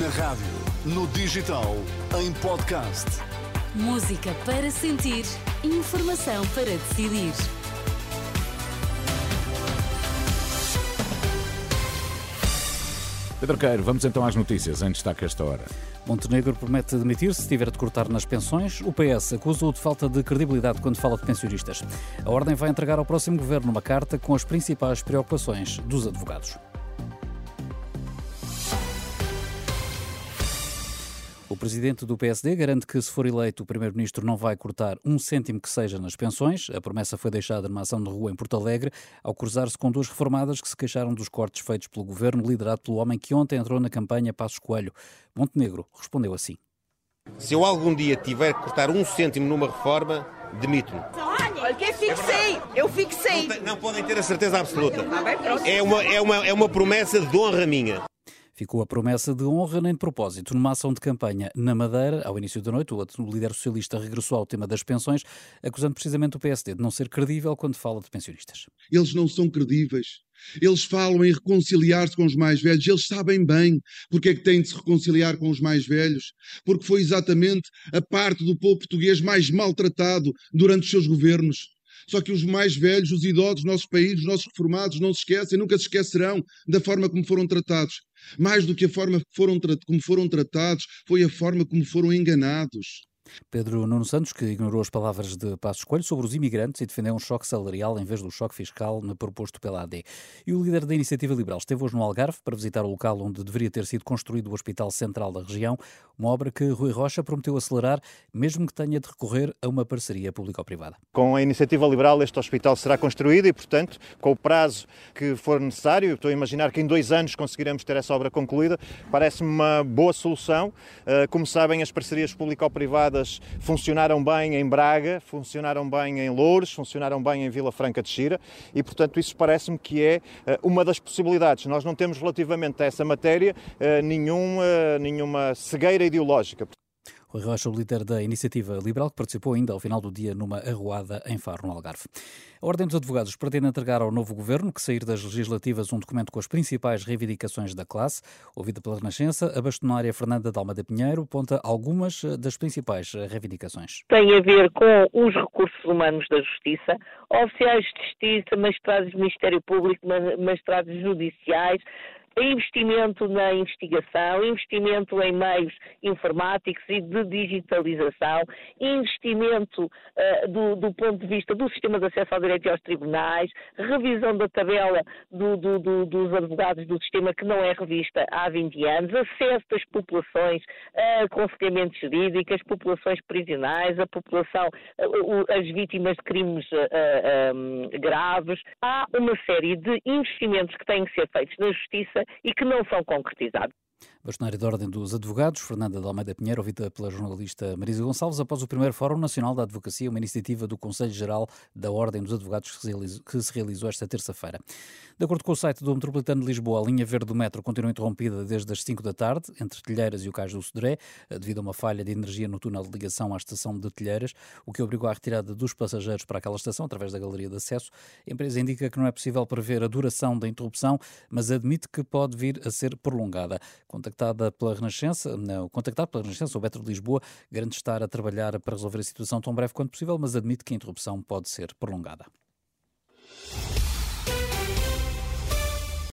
Na rádio, no digital, em podcast. Música para sentir, informação para decidir. Pedro Queiro, vamos então às notícias, em destaque esta hora. Montenegro promete demitir-se se tiver de cortar nas pensões. O PS acusa-o de falta de credibilidade quando fala de pensionistas. A Ordem vai entregar ao próximo governo uma carta com as principais preocupações dos advogados. O presidente do PSD garante que, se for eleito, o primeiro-ministro não vai cortar um cêntimo que seja nas pensões. A promessa foi deixada numa ação de rua em Porto Alegre, ao cruzar-se com duas reformadas que se queixaram dos cortes feitos pelo governo, liderado pelo homem que ontem entrou na campanha Passos Coelho. Montenegro respondeu assim. Se eu algum dia tiver que cortar um cêntimo numa reforma, demito-me. Olha, que eu fixei, eu fixei. Não, não podem ter a certeza absoluta. É uma, é, uma, é uma promessa de honra minha. Ficou a promessa de honra nem de propósito. Numa ação de campanha na Madeira, ao início da noite, o líder socialista regressou ao tema das pensões, acusando precisamente o PSD de não ser credível quando fala de pensionistas. Eles não são credíveis. Eles falam em reconciliar-se com os mais velhos. Eles sabem bem porque é que têm de se reconciliar com os mais velhos. Porque foi exatamente a parte do povo português mais maltratado durante os seus governos. Só que os mais velhos, os idosos dos nossos países, os nossos reformados, não se esquecem, nunca se esquecerão da forma como foram tratados. Mais do que a forma foram, como foram tratados, foi a forma como foram enganados. Pedro Nuno Santos, que ignorou as palavras de Passos Coelho sobre os imigrantes e defendeu um choque salarial em vez do choque fiscal proposto pela AD. E o líder da Iniciativa Liberal esteve hoje no Algarve para visitar o local onde deveria ter sido construído o Hospital Central da região, uma obra que Rui Rocha prometeu acelerar, mesmo que tenha de recorrer a uma parceria público-privada. Com a Iniciativa Liberal, este hospital será construído e, portanto, com o prazo que for necessário, estou a imaginar que em dois anos conseguiremos ter essa obra concluída, parece-me uma boa solução. Eh, como sabem, as parcerias público-privadas funcionaram bem em Braga, funcionaram bem em Louros, funcionaram bem em Vila Franca de Xira e, portanto, isso parece-me que é eh, uma das possibilidades. Nós não temos relativamente a essa matéria eh, nenhuma, nenhuma cegueira ideológica. Rui Rocha, o líder da Iniciativa Liberal, que participou ainda ao final do dia numa arruada em Faro, no Algarve. A Ordem dos Advogados pretende entregar ao novo governo, que sair das legislativas, um documento com as principais reivindicações da classe. Ouvida pela Renascença, a bastonária Fernanda Dalma de Pinheiro aponta algumas das principais reivindicações. Tem a ver com os recursos humanos da Justiça, oficiais de Justiça, magistrados do Ministério Público, magistrados judiciais, investimento na investigação, investimento em meios informáticos e de digitalização, investimento uh, do, do, ponto de vista do sistema de acesso ao direito e aos tribunais, revisão da tabela do, do, dos advogados do sistema que não é revista há 20 anos, acesso das populações a aconselhamento jurídico, as populações prisionais, a população, uh, as vítimas de crimes uh, um, graves. Há uma série de investimentos que têm que ser feitos na justiça e que não são concretizados. Bastonária da Ordem dos Advogados, Fernanda de Almeida Pinheiro, ouvida pela jornalista Marisa Gonçalves, após o primeiro Fórum Nacional da Advocacia, uma iniciativa do Conselho Geral da Ordem dos Advogados que se realizou, esta terça-feira. De acordo com o site do Metropolitano de Lisboa, a linha verde do metro continua interrompida desde as 5 da tarde, entre Telheiras e o Cais do Sodré, devido a uma falha de energia no túnel de ligação à estação de Telheiras, o que obrigou à retirada dos passageiros para aquela estação, através da galeria de acesso. A empresa indica que não é possível prever a duração da interrupção, mas admite que pode vir a ser prolongada. Contactada pela Renascença, não, contactado pela Renascença, o Betro de Lisboa garante estar a trabalhar para resolver a situação tão breve quanto possível, mas admite que a interrupção pode ser prolongada.